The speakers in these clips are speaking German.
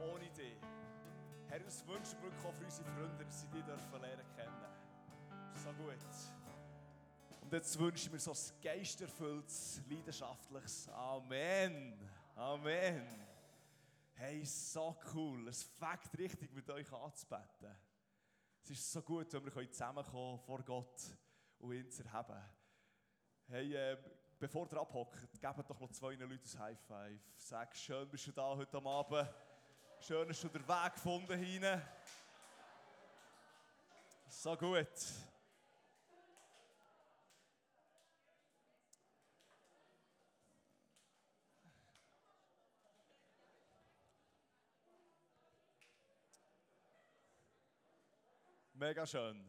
ohne dich. Herr, das wünschen wir für unsere Freunde, dass sie dich dürfen lernen kennen. So gut. Und jetzt wünsche ich mir so ein geisterfülltes, leidenschaftliches Amen. Amen. Hey, so cool. Es fängt richtig mit euch anzubeten. Es ist so gut, wenn wir zusammenkommen vor Gott und ihn zu erheben. Hey, äh, bevor ihr abhockt, gebt doch noch zwei Leuten ein High Five. Sag, schön bist du da heute Abend. Schön hast du den Weg gefunden hinein. So gut. Mega schön.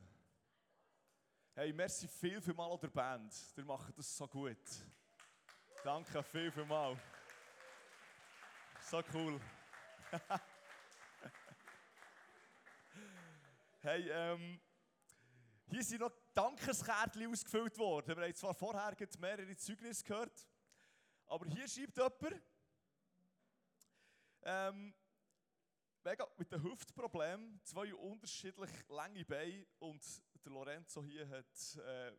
Hey, merci viel, viel mal an der Band. Ihr macht das so gut. Danke viel, viel mal. So cool. hey, ähm, hier sind noch Dankeskärtchen ausgefüllt worden. Wir haben zwar vorher mehrere Zeugnisse gehört, aber hier schreibt jemand, ähm, mega mit dem Hüftproblem, zwei unterschiedlich lange Beine und der Lorenzo hier hat, äh,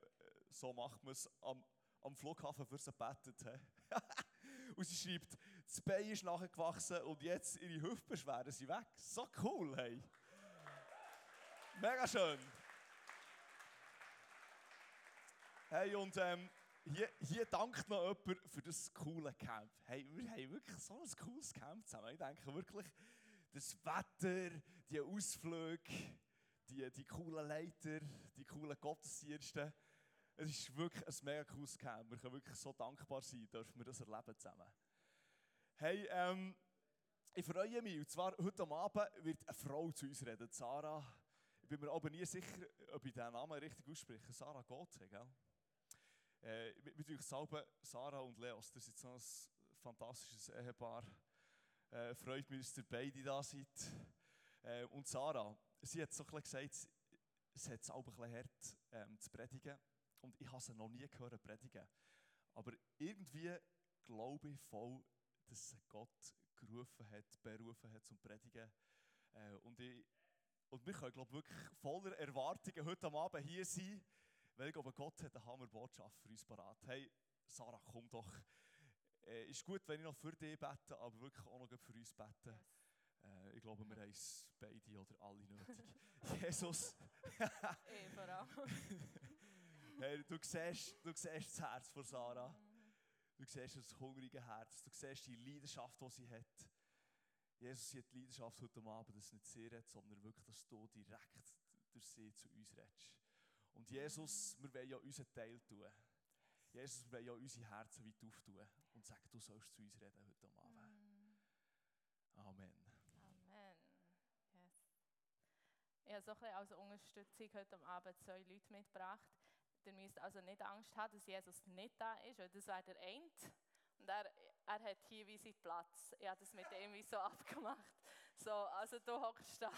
so macht man es, am, am Flughafen für sie gebetet. und sie schreibt, das Bein ist nachgewachsen und jetzt ihre Hüftbeschwerden sind weg. So cool, hey. Mega schön. Hey, und ähm, hier, hier dankt noch jemand für das coole Camp. Hey, wir haben wirklich so ein cooles Camp zusammen. Ich denke wirklich, das Wetter, die Ausflüge, die, die coolen Leiter, die coolen Gottesdienste. Es ist wirklich ein mega cooles Camp. Wir können wirklich so dankbar sein, dürfen wir das erleben zusammen. Hey, ähm, ich freue mich. Und zwar heute Abend wird eine Frau zu uns reden, Sarah. Ich bin mir aber nie sicher, ob ich diesen Namen richtig ausspreche. Sarah Gotze, gell? Äh, selber Sarah und Leos, das ist so ein fantastisches Ehepaar. Äh, freut mich, dass ihr beide da seid. Äh, und Sarah, sie hat so ein gesagt, es hat es auch ein hart ähm, zu predigen. Und ich habe sie noch nie gehört predigen. Aber irgendwie glaube ich voll, dass Gott gerufen hat, berufen hat zum Predigen. Äh, und, ich, und wir können glaube wirklich voller Erwartungen heute Abend hier sein, weil ich glaube, Gott hat eine Hammerbotschaft für uns parat. Hey, Sarah, komm doch. Äh, ist gut, wenn ich noch für dich bete, aber wirklich auch noch für uns beten. Yes. Äh, ich glaube, wir haben es beide oder alle nötig. Jesus. ich vor allem. hey, du, siehst, du siehst das Herz von Sarah. Du siehst das hungrige Herz. Du siehst die Leidenschaft, die sie hat. Jesus, sie hat die Leidenschaft heute Abend, dass nicht sie redet, sondern wirklich, dass du direkt durch sie zu uns redest. Und Jesus, wir wollen ja unseren Teil tun. Jesus, wir wollen ja unsere Herzen weit auftun und sagen, du sollst zu uns reden heute Abend. Amen. Amen. Ich habe so ein bisschen als Unterstützung heute Abend zwei Leute mitgebracht. Ihr müsst also nicht Angst haben, dass Jesus nicht da ist, weil das wäre der Eint. Und er, er hat hier wie seinen Platz. Ich habe das mit ihm wie so abgemacht. So, also du hockst da.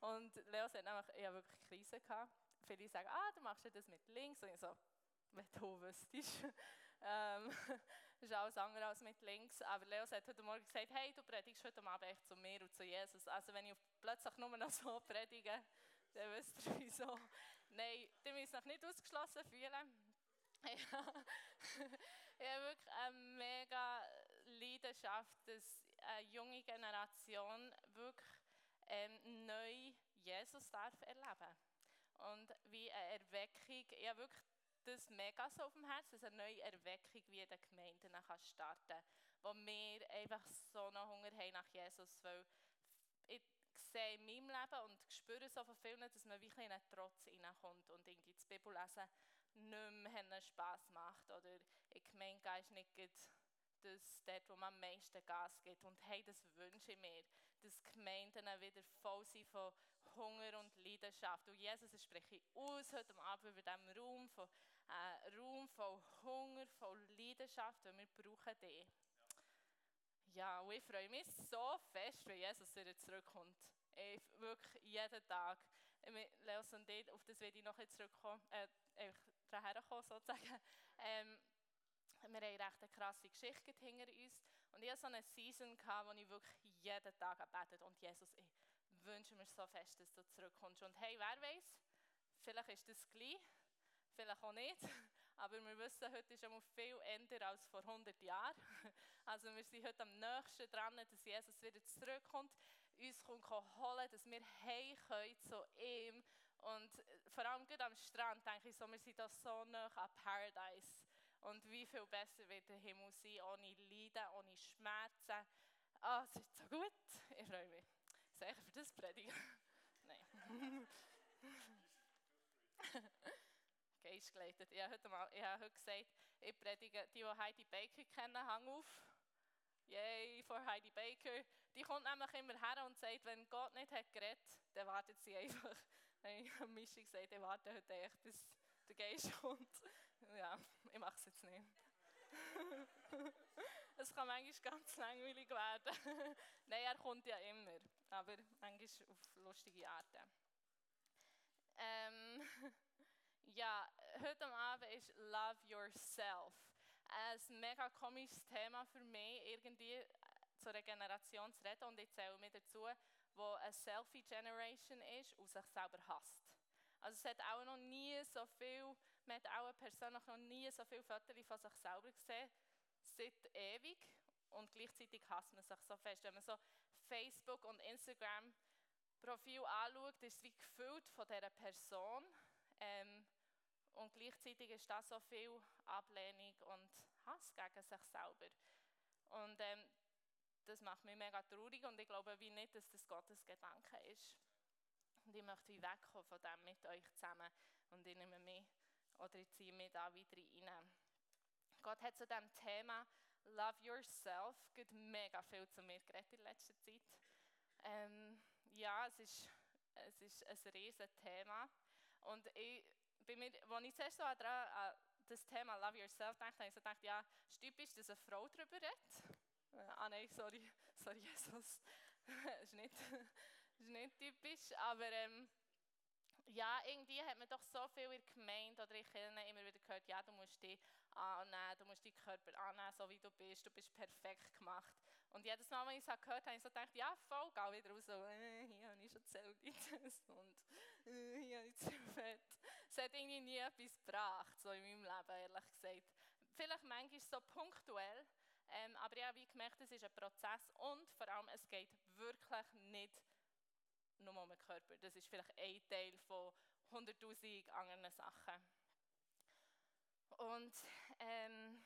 Und Leos hat nämlich, ich habe wirklich Krise gehabt. Viele sagen, ah, du machst das mit links. Und ich so, wenn du wüsstest. ähm, ist alles andere als mit links. Aber Leos hat heute Morgen gesagt, hey, du predigst heute Abend echt zu mir und zu Jesus. Also wenn ich plötzlich nur noch so predige, dann wisst ihr wieso. Nein, ihr müsst euch nicht ausgeschlossen fühlen. ich habe wirklich eine mega Leidenschaft, dass eine junge Generation wirklich ähm, neu Jesus darf erleben Und wie eine Erweckung, ich habe wirklich das mega so auf dem Herzen, dass eine neue Erweckung wie in den Gemeinden starten kann, wo wir einfach so einen Hunger haben nach Jesus, weil ich sehe in meinem Leben und spüre so von vielen, dass man wirklich in einen Trotz hineinkommt und irgendwie das Bibellesen nicht mehr Spass macht oder in Gemeinde ist nicht das dort, wo man am meisten Gas gibt. Und hey, das wünsche ich mir, dass Gemeinden wieder voll sind von Hunger und Leidenschaft. Und Jesus, ich spreche aus heute Abend über diesen Raum von ein Raum voll Hunger, voll Leidenschaft, weil wir brauchen die. Ja, und ich freue mich so fest, wenn Jesus wieder zurückkommt. Ich, wirklich jeden Tag. Leos und ich, auf das werde ich noch zurückkommen, äh, daher kommen sozusagen. Ähm, wir haben recht eine krasse Geschichte hinter uns Und ich hatte so eine Season, gehabt, wo ich wirklich jeden Tag gebetet und Jesus, ich wünsche mir so fest, dass du zurückkommst. Und hey, wer weiß, vielleicht ist das gleich, vielleicht auch nicht. Aber wir wissen, heute ist einmal viel älter als vor 100 Jahren. Also wir sind heute am nächsten dran, dass Jesus wieder zurückkommt, uns kommt holen, dass wir heim können zu ihm. Und vor allem gut am Strand denke ich so, wir sind da so nah an Paradise. Und wie viel besser wird der Himmel sein, ohne Leiden, ohne Schmerzen. Ah, es ist so gut. Ich freue mich. Sicher für das Predigen? Nein. Geistgeleitet. Ich habe heute, mal, ich habe heute gesagt, ich predige, die, die Heidi Baker kennen, hang auf. Yay, for Heidi Baker. Die kommt nämlich immer her und sagt, wenn Gott nicht hat geredet, dann wartet sie einfach. Habe Mischi gesagt, ich warte heute echt, bis der Geist kommt. Ja, ich mache es jetzt nicht. es kann manchmal ganz langweilig werden. Nein, er kommt ja immer, aber manchmal auf lustige Arten. Ähm, ja, heute Abend ist Love Yourself. Ein mega komisches Thema für mich, irgendwie äh, zur Regeneration zu reden. Und ich zähle mir dazu, wo eine Selfie-Generation ist und sich selber hasst. Also es hat auch noch nie so viel, man hat auch persönlich noch nie so viele Fotos von sich selber gesehen, seit ewig. Und gleichzeitig hasst man sich so fest. Wenn man so Facebook und Instagram Profil anschaut, ist es wie gefüllt von dieser Person. Ähm, und gleichzeitig ist da so viel Ablehnung und Hass gegen sich selber. Und ähm, das macht mich mega traurig und ich glaube wie nicht, dass das Gottes Gedanke ist. Und ich möchte wegkommen von dem mit euch zusammen und ich nehme mich oder ich ziehe mich da wieder rein. Gott hat zu diesem Thema Love Yourself mega viel zu mir geredet in letzter Zeit. Ähm, ja, es ist, es ist ein riesiges Thema. Und ich, bei mir, als ich zuerst so an das Thema Love Yourself dachte, habe ich so gedacht, ja, es ist typisch, dass eine Frau darüber redet. Ah nein, sorry, sorry Jesus. das ist nicht, ist nicht typisch, aber ähm, ja, irgendwie hat man doch so viel in der Gemeinde oder in Kirchen immer wieder gehört, ja, du musst dich annehmen, du musst deinen Körper annehmen, so wie du bist, du bist perfekt gemacht. Und jedes Mal, wenn ich es gehört habe, habe ich so gedacht, ja, voll, geh wieder raus, so, äh, hier habe ich schon Zellitis und äh, hier habe ich zu fett. Hat irgendwie nie etwas gebracht, so in meinem Leben, ehrlich gesagt. Vielleicht manchmal so punktuell, ähm, aber ich habe gemerkt, es ist ein Prozess und vor allem, es geht wirklich nicht nur um den Körper. Das ist vielleicht ein Teil von 100'000 anderen Sachen. Und ähm,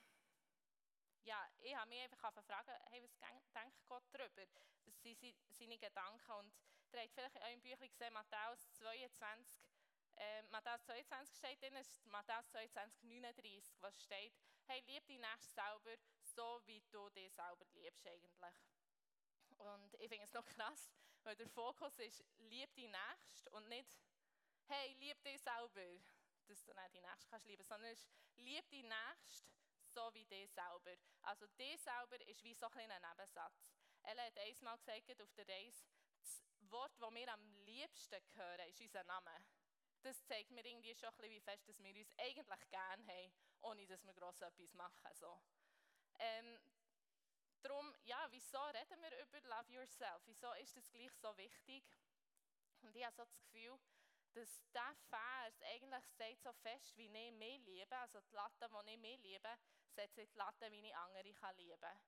ja, ich habe mich einfach gefragt, hey, was denkt Gott darüber? Was sind seine Gedanken? Und ihr habt vielleicht in eurem Büchlein gesehen, Matthäus 22, äh, Matthäus 22 steht drin, ist Matthäus 22, 39, was steht, hey, lieb dich nächst selber, so wie du dich selber liebst eigentlich. Und ich finde es noch krass, weil der Fokus ist, lieb dich nächst und nicht, hey, lieb dich selber, dass du nicht die Nächste kannst lieben, sondern es ist, lieb dich nächst, so wie dich selber. Also dich selber ist wie so ein Nebensatz. Ella hat einmal gesagt auf der Reise, das Wort, das wir am liebsten hören, ist unser Name. Das zeigt mir irgendwie schon ein bisschen, wie fest dass wir uns eigentlich gerne haben, ohne dass wir gross etwas machen. So. Ähm, darum, ja, wieso reden wir über Love Yourself? Wieso ist das gleich so wichtig? Und ich habe so das Gefühl, dass dieser Vers eigentlich sagt so fest, wie ich mich liebe, also die Latte, die ich mich liebe, setzt die Latte, wie ich andere kann lieben kann.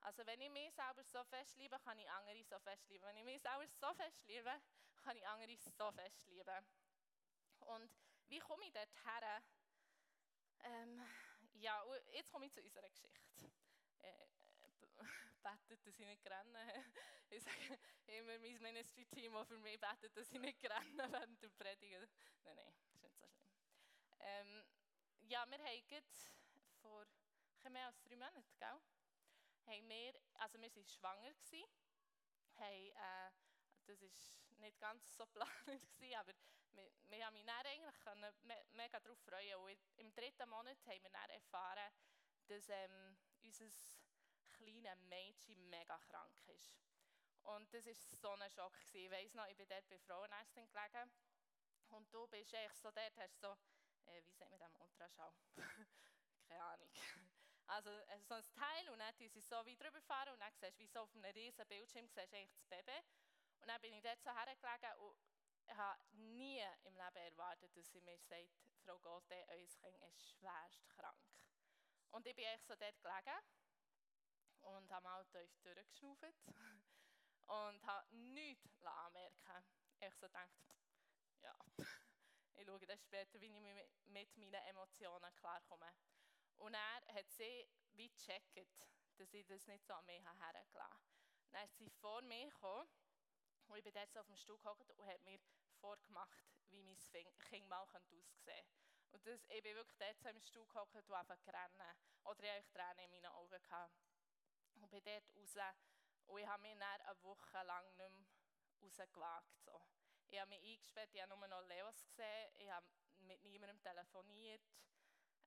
Also wenn ich mich selber so fest liebe, kann ich andere so fest lieben. Wenn ich mich selber so fest liebe, kann ich andere so fest lieben. Und wie komme ich dort her? Ähm, ja, jetzt komme ich zu unserer Geschichte. Äh, betet, dass ich nicht renne. Ich sage immer mein Ministry-Team, das für mich betet, dass ich nicht renne während der Predigen. Nein, nein, das ist nicht so schlimm. Ähm, ja, wir haben vor mehr als drei Monaten, gell? Haben wir, also wir waren schwanger, gewesen, äh, das war nicht ganz so geplant, aber wir, wir haben mich dann eigentlich me mega darauf freuen. Und im dritten Monat haben wir dann erfahren, dass ähm, unser kleines Mädchen mega krank ist. Und das war so ein Schock. Gewesen. Ich weiss noch, ich bin dort bei Frauenärztin gelegen. Und du bist eigentlich so dort, hast so, äh, wie sagt man das, Ultraschall? Keine Ahnung. Also äh, so ein Teil und dann sie so wie drüber fahren und dann siehst du, wie so auf einem riesen Bildschirm siehst eigentlich das Baby. Und dann bin ich dort so hergelegen und habe nie im Leben erwartet, dass sie mir sagt, Frau Gothe, euer Kind ist schwerst krank. Und ich bin echt so dort gelegen und habe mal tief durchgeschnauft und habe nichts anmerken Ich so gedacht, ja, ich schaue dann später, wie ich mit meinen Emotionen klarkomme. Und er hat sie wie gecheckt, dass ich das nicht so an mich hergelassen habe. Dann ist sie vor mir gekommen und ich bin dort auf dem Stuhl gehockt und hat mir vorgemacht, wie mein Kind mal aussehen könnte. Und das, ich bin wirklich dort so im Stuhl gehockt und einfach gerannt. Oder ich hatte Tränen in meinen Augen. Gehabt. Und bin dort raus. Und ich habe mich dann eine Woche lang nicht mehr rausgewagt. So. Ich habe mich eingesperrt, ich habe nur noch Leos gesehen, ich habe mit niemandem telefoniert.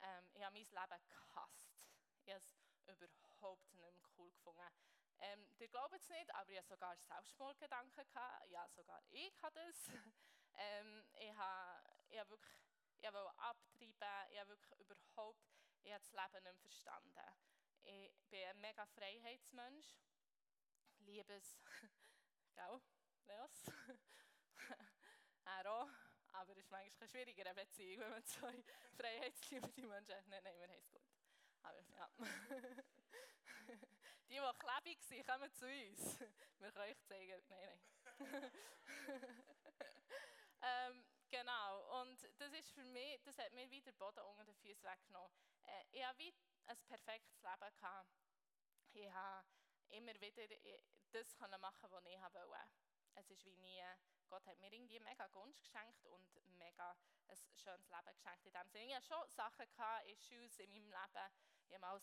Ähm, ich habe mein Leben gehasst. Ich habe es überhaupt nicht mehr cool gefunden. Ähm, ihr glaubt es nicht, aber ich hatte sogar Selbstmordgedanken. Gehabt. Ja, sogar ich hatte das. ähm, ich habe, ich habe wirklich ich wollte abtreiben. Ich habe wirklich überhaupt ich habe das Leben nicht verstanden. Ich bin ein mega Freiheitsmensch. Liebe es. Gell, Leos? er auch. Aber es ist manchmal eine Beziehung, wenn man zwei freiheitsliebende Menschen hat. Nein, nein, wir haben es gut. Aber ja. Die, die klebig sind, kommen zu uns. Wir können euch zeigen. Nein, nein. ähm, genau. Und das ist für mich, das hat mir wieder Boden unter den Füßen weggenommen. Äh, ich hatte wie ein perfektes Leben. Gehabt. Ich habe immer wieder das machen, was ich wollte. Es ist wie nie, Gott hat mir irgendwie mega Gunst geschenkt und mega ein schönes Leben geschenkt in dem Sinne. Ich hatte schon Sachen, gehabt, Issues in meinem Leben, ich mal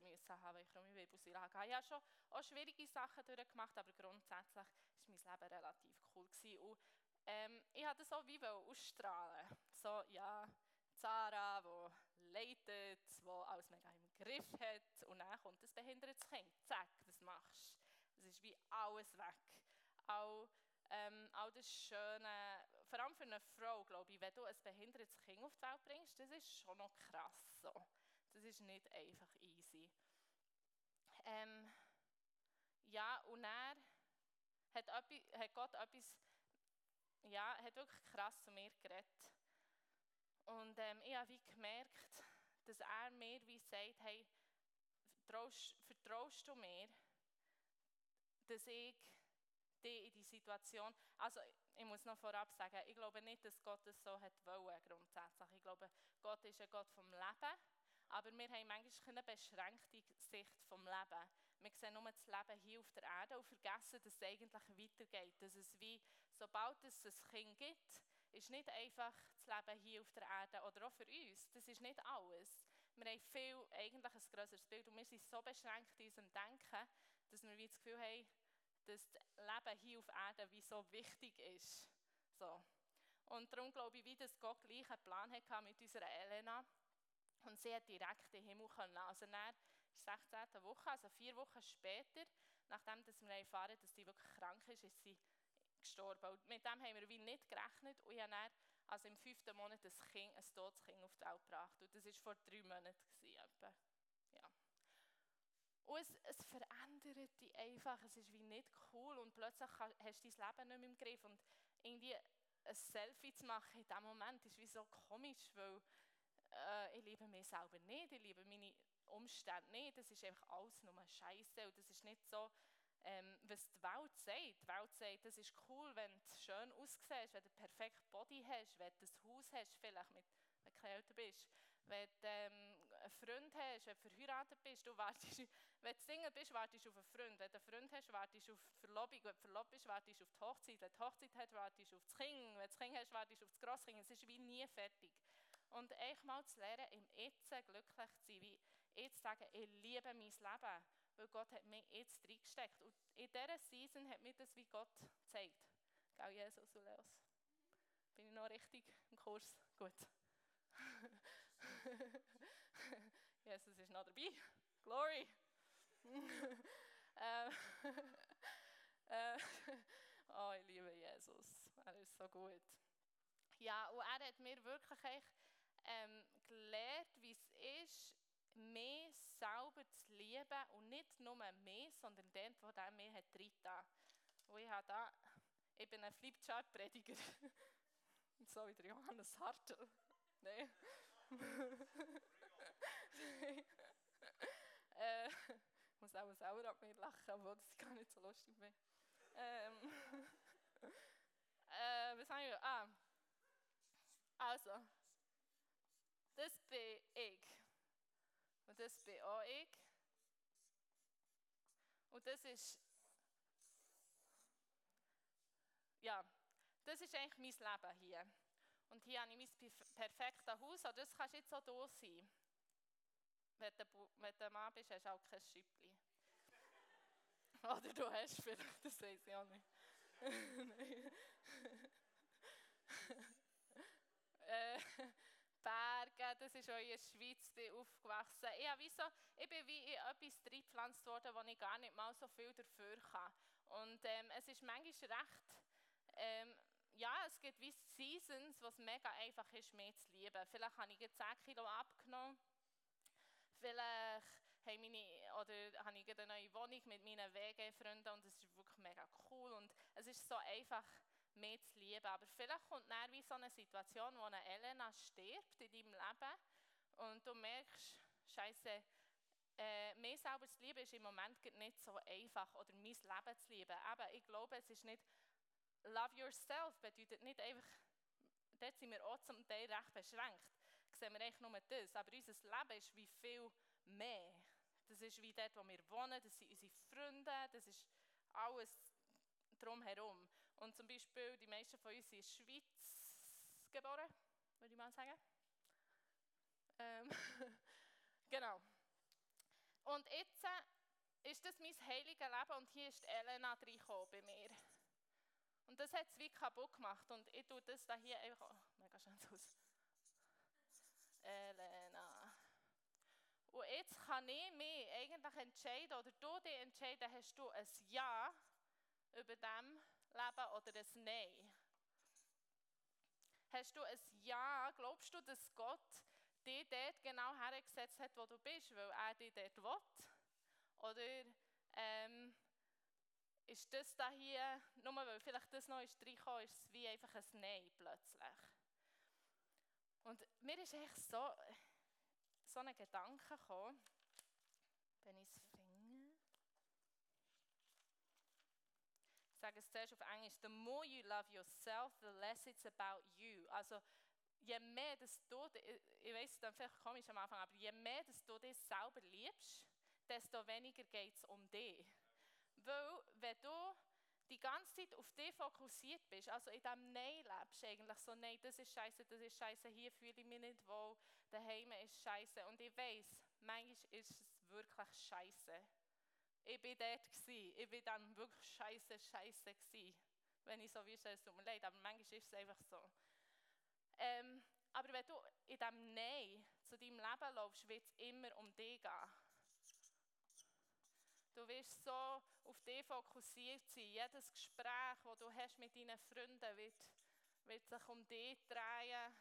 müssen haben, ich krumme Wirbelsäule hatte. Ich habe schon auch schwierige Sachen durchgemacht, aber grundsätzlich war mein Leben relativ cool. Gewesen. Und ähm, ich wollte das wie ausstrahlen. So, ja, Zara, die leitet, die alles mega im Griff hat. Und dann kommt ein behindertes Kind. Zack, was machst du? Es ist wie alles weg. Auch, ähm, auch das Schöne, vor allem für eine Frau, glaube ich, wenn du ein behindertes Kind auf die Welt bringst, das ist schon noch krass. So. Das ist nicht einfach easy. Ähm, ja, und er hat, hat Gott etwas, ja, hat wirklich krass zu mir geredet. Und ähm, ich habe gemerkt, dass er mir wie sagt, hey, vertraust, vertraust du mir, dass ich dich in die Situation, also ich muss noch vorab sagen, ich glaube nicht, dass Gott es so hat wollen, grundsätzlich. Ich glaube, Gott ist ein Gott vom Leben aber wir haben manchmal eine beschränkte Sicht vom Leben. Wir sehen nur das Leben hier auf der Erde und vergessen, dass es eigentlich weitergeht. Dass es wie, sobald es ein Kind gibt, ist nicht einfach das Leben hier auf der Erde oder auch für uns. Das ist nicht alles. Wir haben viel, eigentlich ein größeres Bild und wir sind so beschränkt in unserem Denken, dass wir wie das Gefühl haben, dass das Leben hier auf Erde wie so wichtig ist. So. Und darum glaube ich, wie dass Gott gleich einen Plan hatte mit unserer Elena und sie hat direkt in den Himmel können. Also der 16. Woche, also vier Wochen später, nachdem dass wir erfahren dass sie wirklich krank ist, ist sie gestorben. Und mit dem haben wir wie nicht gerechnet. Und ich habe dann, also im fünften Monat ein, kind, ein totes Kind auf die Welt gebracht. Und das war vor drei Monaten. Ja. Und es, es verändert dich einfach. Es ist wie nicht cool. Und plötzlich hast du dein Leben nicht mehr im Griff. Und irgendwie ein Selfie zu machen in diesem Moment ist wie so komisch, weil äh, ich liebe mich selber nicht, ich liebe meine Umstände nicht, das ist einfach alles nur Scheiße und das ist nicht so, ähm, was die Welt sagt. Die Welt sagt, das ist cool, wenn du schön aussiehst, wenn du perfekt Body hast, wenn du ein Haus hast, vielleicht mit, wenn du älter bist, wenn du ähm, einen Freund hast, wenn du verheiratet bist, du wartest, wenn du Single bist, wartest du auf einen Freund, wenn du einen Freund hast, wartest du auf die Verlobung, wenn du verlobt bist, wartest du auf die Hochzeit, wenn du Hochzeit hast, wartest du auf das Kind, wenn du das Kind hast, wartest du auf das Grosskind, es ist wie nie fertig. Und echt mal zu lernen, im Jetzt glücklich zu sein, wie jetzt zu sagen, ich liebe mein Leben, weil Gott hat mich jetzt reingesteckt. Und in dieser Season hat mir das wie Gott gezeigt. Gell, Jesus und Leos? Bin ich noch richtig im Kurs? Gut. Jesus ist noch dabei. Glory! ähm, äh, oh, ich liebe Jesus. Er ist so gut. Ja, und er hat mir wirklich echt ähm, gelernt, wie es ist, mehr selber zu lieben und nicht nur mehr, sondern den, der der mir hat reingetan. Und ich habe da, ich bin ein Flipchart-Prediger. so wie der Johannes Hartl. Nein. äh, ich muss auch selber ab mir lachen, obwohl das gar nicht so lustig bin. Ähm, äh, was sagen wir? Ah. Also, das bin ich. Und das bin auch ich. Und das ist. Ja, das ist eigentlich mein Leben hier. Und hier habe ich mein perfektes Haus. Und das kannst du jetzt auch hier sein. Wenn du, wenn du Mann bist, hast du auch kein Schüppli. Oder du hast vielleicht, das weiß ich auch nicht. äh, Berge, das ist der Schweiz bin aufgewachsen. Ich, wie so, ich bin wie in etwas reingepflanzt worden, wo ich gar nicht mal so viel dafür kann. Und ähm, es ist manchmal recht, ähm, ja, es gibt wie Seasons, was mega einfach ist, mehr zu lieben. Vielleicht habe ich jetzt 10 Kilo abgenommen. Vielleicht habe, meine, oder habe ich eine neue Wohnung mit meinen WG-Freunden und es ist wirklich mega cool. Und es ist so einfach, mehr zu lieben. Aber vielleicht kommt dann wie so eine Situation, wo eine Elena stirbt in deinem Leben und du merkst, Scheiße, äh, mehr selber zu lieben ist im Moment nicht so einfach oder mein Leben zu lieben. Aber ich glaube, es ist nicht Love yourself bedeutet nicht einfach, dort sind wir auch zum Teil recht beschränkt. Sehen wir eigentlich nur das. Aber unser Leben ist wie viel mehr. Das ist wie dort, wo wir wohnen, das sind unsere Freunde, das ist alles drumherum. Und zum Beispiel, die meisten von uns sind in der Schweiz geboren, würde ich mal sagen. Ähm, genau. Und jetzt äh, ist das mein heiliges Leben und hier ist Elena reingekommen bei mir. Und das hat es wie kaputt gemacht. Und ich tue das da hier einfach. Oh, mega schön aus. Elena. Und jetzt kann ich mich eigentlich entscheiden, oder du dich entscheiden, hast du ein Ja über dem Leben oder ein Nein? Hast du ein Ja, glaubst du, dass Gott dich dort genau hergesetzt hat, wo du bist, weil er dich dort will? Oder ähm, ist das da hier, nur weil vielleicht das noch ist reingekommen, ist es wie einfach ein Nein plötzlich. Und mir ist echt so, so ein Gedanke gekommen, wenn ich es finde. Ich zuerst auf Englisch. The more you love yourself, the less it's about you. Also, je mehr dass du, ich weiß, es ist vielleicht komisch am Anfang, aber je mehr dass du dich selber liebst, desto weniger geht es um dich. Weil, wenn du die ganze Zeit auf dich fokussiert bist, also in diesem Nein lebst, eigentlich so, nein, das ist scheiße, das ist scheiße, hier fühle ich mich nicht wohl, daheim ist scheiße. Und ich weiß, manchmal ist es wirklich scheiße. Ich bin dort, gewesen. ich bin dann wirklich scheiße, scheiße gewesen. Wenn ich so wüsste, es tut mir leid, aber manchmal ist es einfach so. Ähm, aber wenn du in diesem Nein zu deinem Leben läufst, wird es immer um dich gehen. Du wirst so auf dich fokussiert sein. Jedes Gespräch, das du hast mit deinen Freunden, wird, wird sich um dich drehen.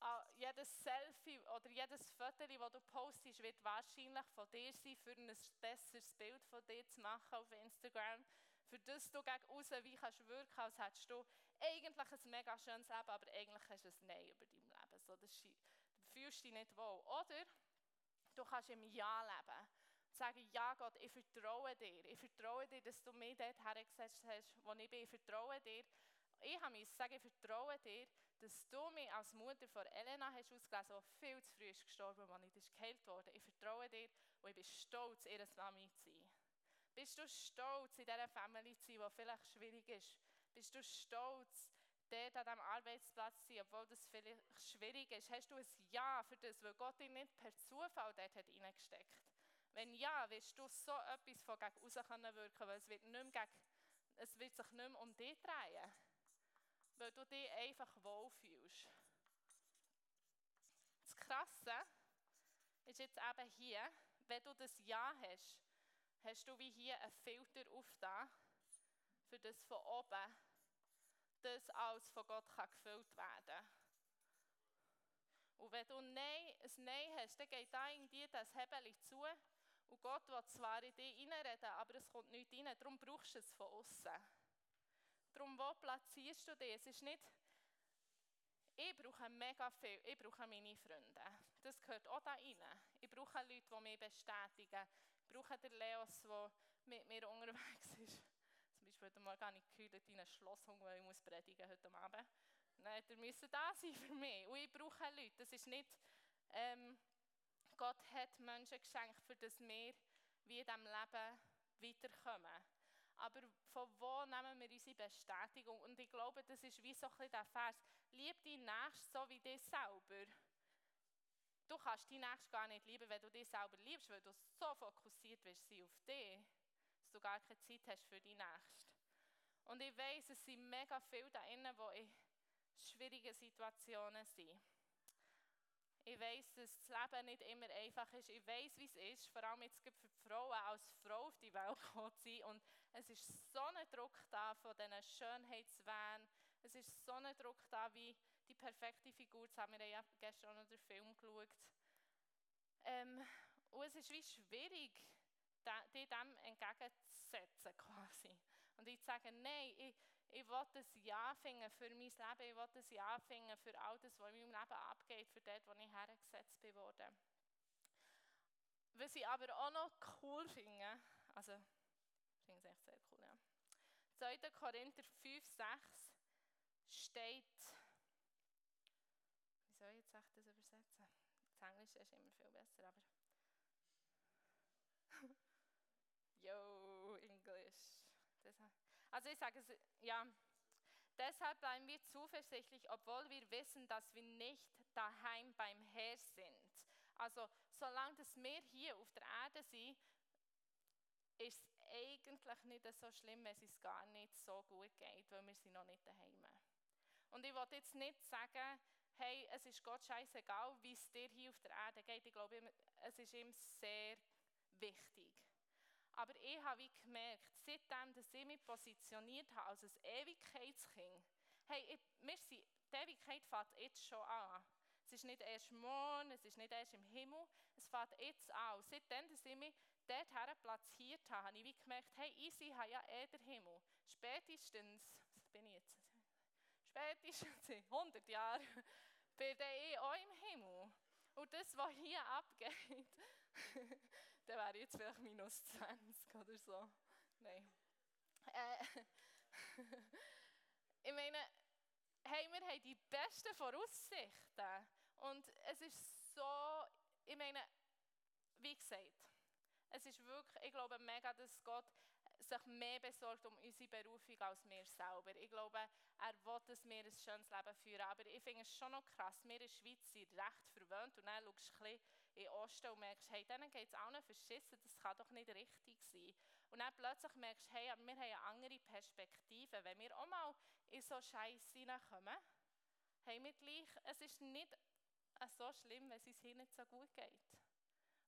Äh, jedes Selfie oder jedes Foto, das du postest, wird wahrscheinlich von dir sein, für ein besseres Bild von dir zu machen auf Instagram. Für das du gegen raus wie kannst wirken, als hättest du eigentlich ein mega schönes Leben, aber eigentlich hast du ein Nein über dein Leben. So, das, du fühlst dich nicht wohl. Oder Du kannst im Ja leben. Sagen, ja Gott, ich vertraue dir. Ich vertraue dir, dass du mich dort hergesetzt hast, wo ich bin. Ich vertraue dir. Ich habe mich sagen, ich vertraue dir, dass du mich als Mutter von Elena hast ausgelesen, die viel zu früh ist gestorben, als ich geheilt wurde. Ich vertraue dir und ich bin stolz, ihre Mami zu sein. Bist du stolz, in dieser Familie zu sein, die vielleicht schwierig ist? Bist du stolz, dort an diesem Arbeitsplatz sein, obwohl das vielleicht schwierig ist? Hast du ein Ja für das, weil Gott dich nicht per Zufall dort hat reingesteckt Wenn ja, wirst du so etwas von gegen raus wirken, weil es wird, nicht mehr gegen, es wird sich nicht mehr um dich drehen, weil du dich einfach wohlfühlst. Das Krasse ist jetzt eben hier, wenn du das Ja hast, hast du wie hier einen Filter auf da, für das von oben das alles von Gott kann gefüllt werden Und wenn du Nein, ein Nein hast, dann geht da irgendwie das Hebel zu und Gott will zwar in dich reinreden, aber es kommt nicht rein, darum brauchst du es von außen. Darum, wo platzierst du dich? Es ist nicht, ich brauche mega viel, ich brauche meine Freunde. Das gehört auch da rein. Ich brauche Leute, die mich bestätigen. Ich brauche den Leos, der mit mir unterwegs ist. Zum Beispiel heute Morgen habe ich gekühlt in einem Schlosshunger, weil ich muss predigen heute Abend. Nein, ihr müsst da sein für mich. Und ich brauche Leute. Das ist nicht, ähm, Gott hat Menschen geschenkt, für das wir wie in diesem Leben weiterkommen. Aber von wo nehmen wir unsere Bestätigung? Und ich glaube, das ist wie so ein bisschen der Vers. Lieb deinen Nächsten so wie dich selber. Du kannst deinen Nächsten gar nicht lieben, wenn du dich selber liebst, weil du so fokussiert bist auf dich, dass du gar keine Zeit hast für deinen Nächsten. Und ich weiß, es sind mega viele da innen, die in schwierigen Situationen sind. Ich weiß, dass das Leben nicht immer einfach ist. Ich weiß, wie es ist, vor allem jetzt für die Frauen, als Frau auf die Welt zu sein. Und es ist so ein Druck da von diesen Schönheitswahn. Es ist so ein Druck da, wie die perfekte Figur zu haben. Wir ja gestern noch den Film geschaut. Ähm, und es ist wie schwierig, die dem entgegenzusetzen quasi. Und ich sage, nein, ich, ich will ein Ja finden für mein Leben. Ich will ein Ja finden für all das, was in meinem Leben abgeht, für das, wo ich hergesetzt bin. Was ich aber auch noch cool finde, also, ich finde es echt sehr cool, ja. 2. Korinther 5, 6 steht, wie soll ich jetzt das übersetzen? Das Englisch ist immer viel besser, aber. Yo, Englisch. Das, also ich sage es, ja. Deshalb bleiben wir zuversichtlich, obwohl wir wissen, dass wir nicht daheim beim Herr sind. Also solange dass wir hier auf der Erde sind, ist es eigentlich nicht so schlimm, wenn es gar nicht so gut geht, weil wir sind noch nicht daheim. Und ich wollte jetzt nicht sagen, hey, es ist Gott scheißegal, wie es dir hier auf der Erde geht. Ich glaube, es ist ihm sehr wichtig. Aber ich habe gemerkt, seitdem, dass ich mich positioniert habe als ein Ewigkeitskind, hey, ich, wir sind, die Ewigkeit fängt jetzt schon an. Es ist nicht erst morgen, es ist nicht erst im Himmel, es fängt jetzt an. Seitdem, dass ich mich dorthin platziert habe, habe ich gemerkt, hey, easy, habe ja eh den Himmel. Spätestens, was bin ich jetzt? Spätestens in 100 Jahren bin ich auch im Himmel. Und das, was hier abgeht, dann wäre ich jetzt vielleicht minus 20 oder so. Nein. Äh, ich meine, hey, wir haben die besten Voraussichten. Und es ist so, ich meine, wie gesagt, es ist wirklich, ich glaube mega, dass Gott sich mehr besorgt um unsere Berufung als wir selber. Ich glaube, er will, dass wir ein schönes Leben führen. Aber ich finde es schon noch krass, wir in der Schweiz sind recht verwöhnt und dann schaust du ein bisschen in Osten und merkst, hey, denen geht es auch noch verschissen, das kann doch nicht richtig sein. Und dann plötzlich merkst du, hey, wir haben eine andere Perspektive. Wenn wir auch mal in so Scheiß hineinkommen, haben wir gleich, es ist nicht so schlimm, wenn es uns hier nicht so gut geht.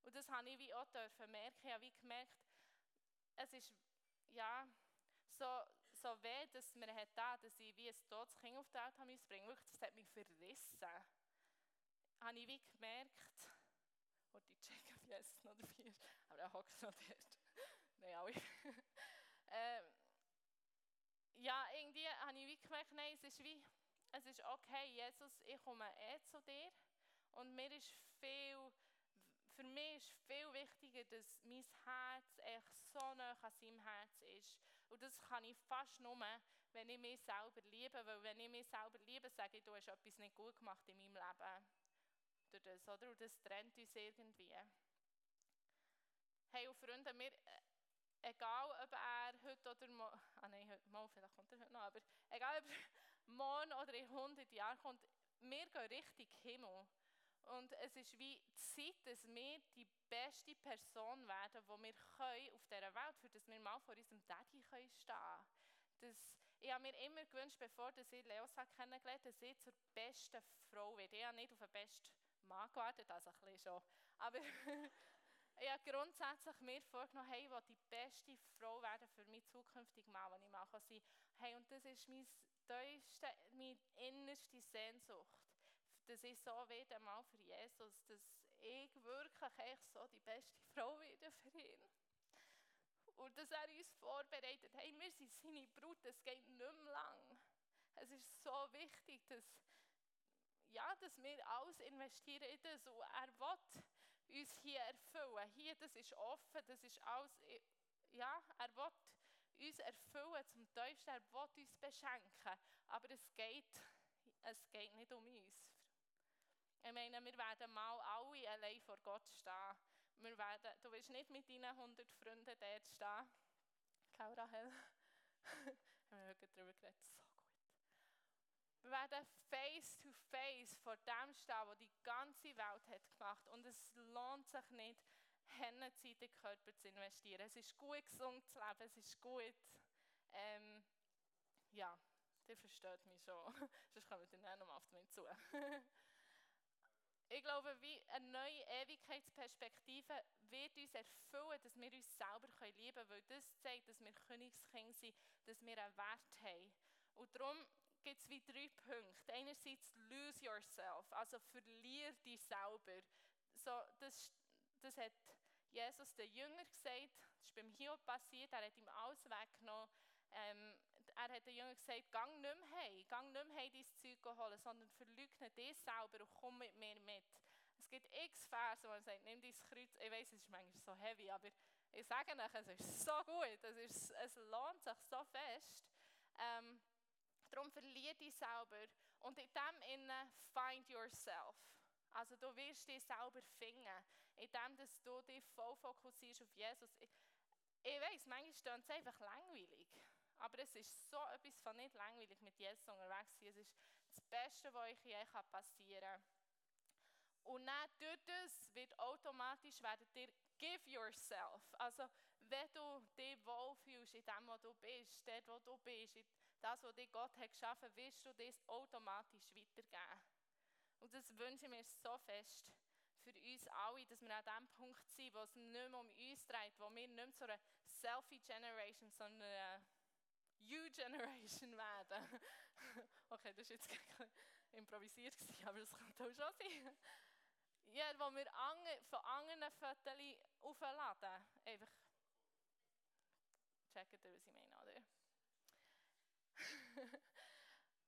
Und das habe ich wie auch dürfen merken. Ich habe wie gemerkt, es ist, ja, so, so weh, dass mir hat da, dass ich wie ein totes Kind auf die Welt haben bringen Wirklich, das hat mich verrissen. Habe ich wie gemerkt, wollte ich checken, ob es noch dabei ist, aber er hockt noch dort. nein, alle. ähm, ja, irgendwie habe ich wie gemerkt, nein, es ist wie, es ist okay, Jesus, ich komme eh zu dir und mir ist viel für mich ist viel wichtiger, dass mein Herz echt so nah an seinem Herz ist. Und das kann ich fast nur, wenn ich mich selber liebe. Weil wenn ich mich selber liebe, sage ich, du hast etwas nicht gut gemacht in meinem Leben. Durch das, oder? Und das trennt uns irgendwie. Hey, und Freunde, wir, äh, egal ob er heute oder morgen, ah nein, heute, mal, vielleicht kommt er heute noch, aber egal ob morgen oder in 100 Jahren kommt, wir gehen Richtung Himmel. Und es ist wie Zeit, dass wir die beste Person werden, die wir können auf dieser Welt, für das wir mal vor unserem Daddy können stehen können. Ich habe mir immer gewünscht, bevor ich Leosa kennengelernt habe, dass ich zur besten Frau werde. Ich habe nicht auf den besten Mann gewartet, also ein bisschen schon. Aber ich habe grundsätzlich mir vorgenommen, hey, ich will die beste Frau werden für meinen zukünftigen Mann, den ich mal sein Hey, und das ist mein tiefste, meine innerste Sehnsucht dass ich so werde mal für Jesus, dass ich wirklich echt so die beste Frau werde für ihn. Und dass er uns vorbereitet, hey, wir sind seine Brut, es geht nicht mehr lang. Es ist so wichtig, dass, ja, dass wir alles investieren in das und er will uns hier erfüllen. Hier, das ist offen, das ist alles, ja, er will uns erfüllen zum Teufel, er will uns beschenken. Aber es geht, es geht nicht um uns. Ich meine, wir werden mal alle allein vor Gott stehen. Wir werden, du wirst nicht mit deinen 100 Freunden dort stehen. Gell, Rahel? wir haben darüber geredet, so. Wir werden face to face vor dem stehen, was die ganze Welt hat gemacht. Und es lohnt sich nicht, Hennenzeit in den Körper zu investieren. Es ist gut, gesund zu leben, es ist gut. Ähm, ja, der versteht mich schon. Sonst kommen wir dann nochmal auf mich zu. ich glaube, wie eine neue Ewigkeitsperspektive wird uns erfüllen, dass wir uns selber lieben können, weil das zeigt, dass wir Königskind sind, dass wir einen Wert haben. Und darum gibt es wie drei Punkte. Einerseits lose yourself, also verlier dich selber. So, das, das hat Jesus den Jünger gesagt, das ist beim Hiob passiert, er hat ihm alles weggenommen. Ähm, er hat den Jünger gesagt, gang nicht mehr heim, gang nicht mehr heim dein Zeug holen, sondern verleugne dich selber und komm mit mir mit. Es gibt x Verse, wo er sagt, nimm dein Kreuz. Ich weiß, es ist manchmal so heavy, aber ich sage euch, es ist so gut, es, ist, es lohnt sich so fest. Ähm, darum verlier dich selber und in dem innen find yourself. Also du wirst dich selber finden, indem dass du dich voll fokussierst auf Jesus. Ich, ich weiß, manchmal ist es einfach langweilig. Aber es ist so etwas von nicht langweilig mit Jesus unterwegs sein. Es ist das Beste, was euch je passieren kann. Und dann durch das wird automatisch werdet ihr give yourself. Also wenn du dich wohlfühlst in dem, wo du bist, dort, wo du bist, in das, was dich Gott hat geschaffen, wirst du das automatisch weitergeben. Und das wünsche ich mir so fest für uns alle, dass wir an dem Punkt sind, wo es nicht mehr um uns dreht, wo wir nicht mehr zu einer Selfie-Generation, sondern eine You-Generation werden. okay, das war jetzt improvisiert, aber das kann auch schon sein. Ja, wo wir von anderen Fotos aufladen. Einfach checken, was ich meine, oder?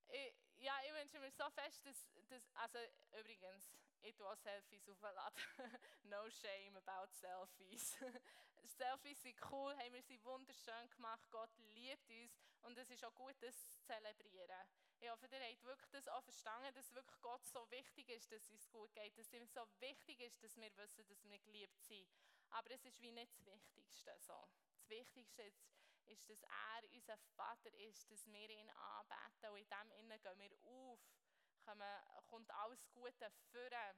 ich, ja, ich wünsche mir so fest, dass, dass also übrigens, ich tue auch Selfies aufladen. no shame about Selfies. Selfies sind cool, haben wir sie wunderschön gemacht, Gott liebt uns und es ist auch gut, das zu zelebrieren. Ich hoffe, ihr habt wirklich das auch verstanden, dass wirklich Gott so wichtig ist, dass es uns gut geht, dass ihm so wichtig ist, dass wir wissen, dass wir geliebt sind. Aber es ist wie nicht das Wichtigste so. Wichtigste ist, ist, dass er unser Vater ist, dass wir ihn anbeten und in dem Innen gehen wir auf, kommen, kommt alles Gute führen.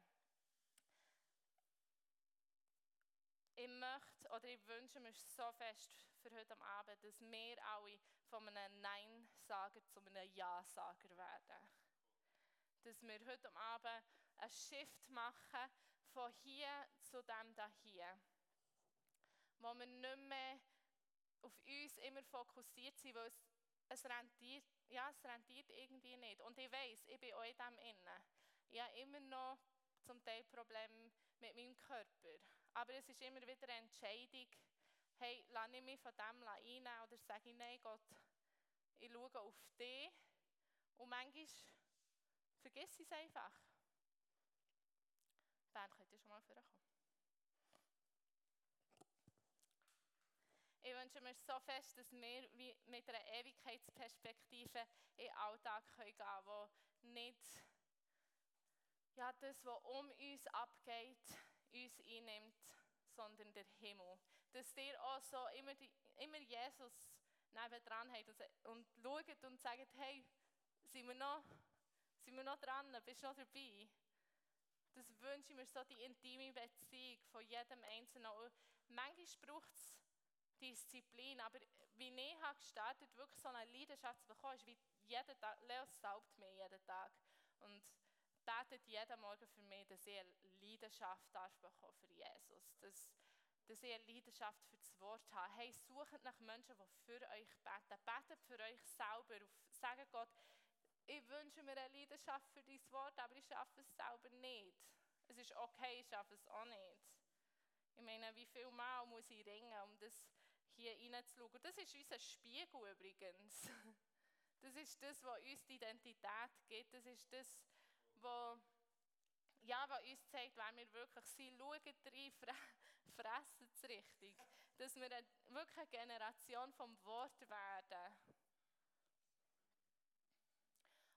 Ich möchte oder ich wünsche mir so fest für heute Abend, dass wir alle von einem Nein-Sager zu einem Ja-Sager werden. Dass wir heute Abend einen Shift machen von hier zu dem da hier. Wo wir nicht mehr auf uns immer fokussiert sind, weil es, es, rentiert, ja, es rentiert irgendwie nicht. Und ich weiß, ich bin auch in dem innen. Ich habe immer noch zum Teil Probleme mit meinem Körper. Aber es ist immer wieder eine Entscheidung, hey, lasse ich mich von dem einnehmen oder sage ich, nein Gott, ich schaue auf dich und manchmal vergesse ich es einfach. Bernd, könnt ihr schon mal vorkommen? Ich wünsche mir so fest, dass wir mit einer Ewigkeitsperspektive in den Alltag gehen können, wo nicht ja, das, was um uns abgeht, uns einnimmt, sondern der Himmel. Dass ihr auch so immer, die, immer Jesus nebendran habt und, und schaut und sagt, hey, sind wir, noch, sind wir noch dran, bist du noch dabei? Das wünsche ich mir so, die intime Beziehung von jedem Einzelnen. Und manchmal braucht es Disziplin. Aber wie ich habe gestartet wirklich so eine Leidenschaft zu bekommen, ist wie jeden Tag, Leo saugt mir jeden Tag und betet jeden Morgen für mich, dass ich eine Leidenschaft darf bekommen für Jesus. Dass, dass ich eine Leidenschaft für das Wort habe. Hey, sucht nach Menschen, die für euch beten. Betet für euch selber. Sagt Gott, ich wünsche mir eine Leidenschaft für dein Wort, aber ich schaffe es selber nicht. Es ist okay, ich schaffe es auch nicht. Ich meine, wie viel Mal muss ich ringen, um das hier reinzuschauen? Das ist unser Spiegel übrigens. Das ist das, was uns die Identität gibt. Das ist das, was, ja, was uns zeigt, wer wir wirklich sind. Schaut rein, fressen es richtig. Dass wir eine, wirklich eine Generation vom Wort werden.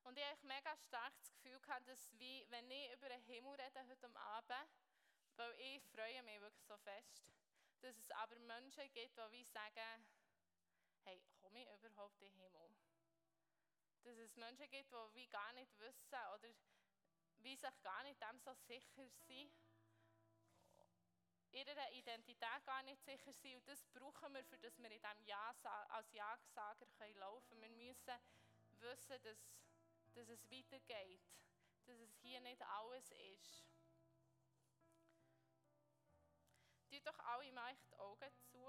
Und ich habe mega stark das Gefühl gehabt, dass wie, wenn ich über den Himmel rede heute Abend, weil ich freue mich wirklich so fest, dass es aber Menschen gibt, die wie sagen, hey, komme ich überhaupt in den Himmel? Dass es Menschen gibt, die wie gar nicht wissen oder wie sich gar nicht dem so sicher sind, ihrer Identität gar nicht sicher sind. Und das brauchen wir, für dass wir in diesem ja als Ja-Sager laufen können. Wir müssen wissen, dass, dass es weitergeht, dass es hier nicht alles ist. Tut doch alle mal die Augen zu.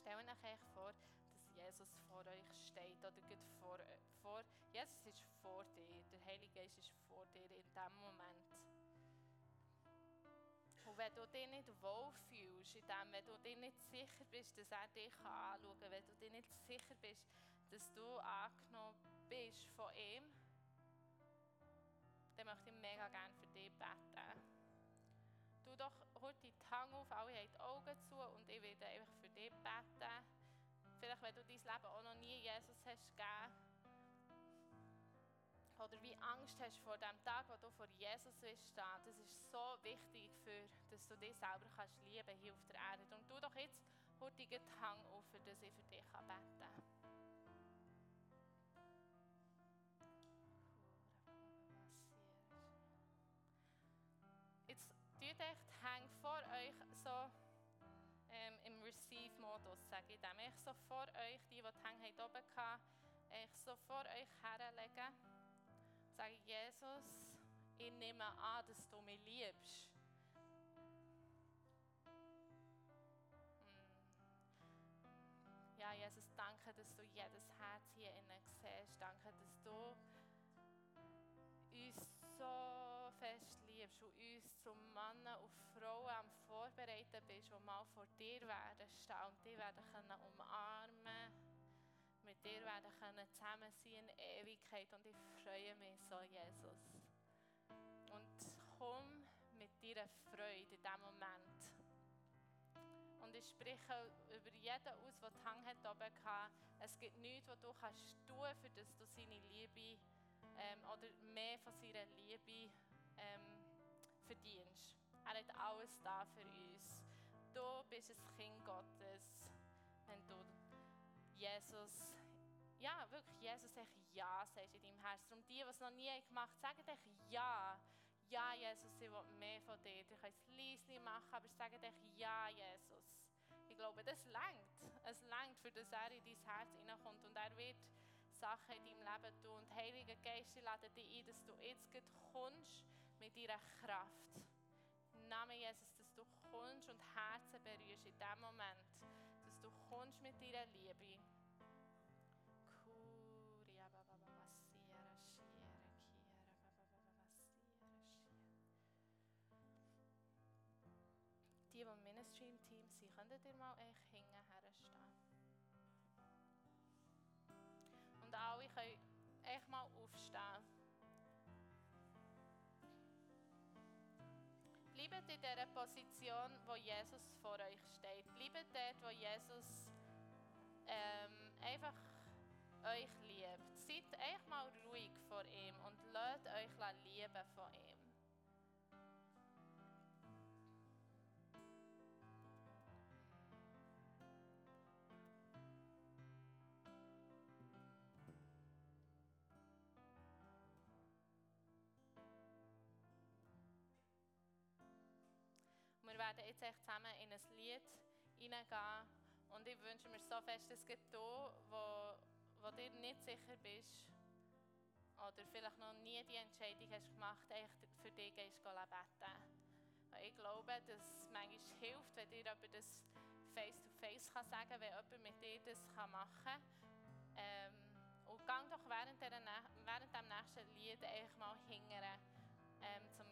Stell euch vor, dass Jesus vor euch steht oder vor, vor, Jesus ist vor dir, der Heilige Geist ist vor dir in diesem Moment. Und wenn du dich nicht wohlfühlst, in dem, wenn du dich nicht sicher bist, dass er dich anschauen kann, wenn du dich nicht sicher bist, dass du angenommen bist von ihm, dann möchte ich mega gerne für dich beten. Du doch heute die Hand auf, alle haben die Augen zu und ich werde einfach dich beten. Vielleicht, wenn du dein Leben auch noch nie Jesus hast gegeben oder wie Angst hast vor dem Tag, wo du vor Jesus wirst stehen. Das ist so wichtig, für, dass du dich selber kannst lieben hier auf der Erde. Und du doch jetzt heute die Hand auf, dass ich für dich beten kann. Jetzt tut euch die Hände vor euch so Receive-Modus, sage ich dem. Ich so vor euch, die, die die Hände oben hatten, ich so vor euch herlegen. Sage Jesus, ich nehme an, dass du mich liebst. Hm. Ja, Jesus, danke, dass du jedes Herz hier innen siehst. Danke, dass du uns so fest liebst und uns zu Männern und Vorbereiten bist, die mal vor dir werden stehen und die werden können umarmen mit dir werden können zusammen sein in Ewigkeit und ich freue mich so, Jesus. Und komm mit deiner Freude in diesem Moment. Und ich spreche über jeden aus, der die Hang hat oben hatte. Es gibt nichts, was du kannst tun, für das du seine Liebe ähm, oder mehr von seiner Liebe ähm, verdienst. Er hat alles da für uns. Du bist ein Kind Gottes, wenn du Jesus, ja, wirklich Jesus echt Ja sagst in deinem Herzen. Darum die, die es noch nie gemacht haben, sagen dich Ja. Ja, Jesus, ich will mehr von dir. Du kannst es leise machen, aber sag dich Ja, Jesus. Ich glaube, das langt. Es langt, für das er in dein Herz hineinkommt. Und er wird Sachen in deinem Leben tun. Und Heilige Geist, ich lade dich ein, dass du jetzt kommst mit deiner Kraft. Im Namen Jesus, dass du kommst und Herzen berührst in dem Moment. Dass du kommst mit deiner Liebe. Die, die im Ministry-Team sind, könntet ihr mal echt hinten herstehen. Und alle können echt mal aufstehen. Bleibt in dieser Position, wo Jesus vor euch steht. Bleibt dort, wo Jesus ähm, einfach euch liebt. Seid echt mal ruhig vor ihm und lasst euch lieben von ihm. werden jetzt echt zusammen in ein Lied hineingehen. Und ich wünsche mir so fest, es gibt hier, wo, wo dir nicht sicher bist oder vielleicht noch nie die Entscheidung hast gemacht hast, für dich gehst du beten. Ich glaube, dass es manchmal hilft, wenn dir jemand das face-to-face -face sagen kann, wenn jemand mit dir das machen kann. Ähm, und gang doch während, der, während dem nächsten Lied mal hingern, ähm, zum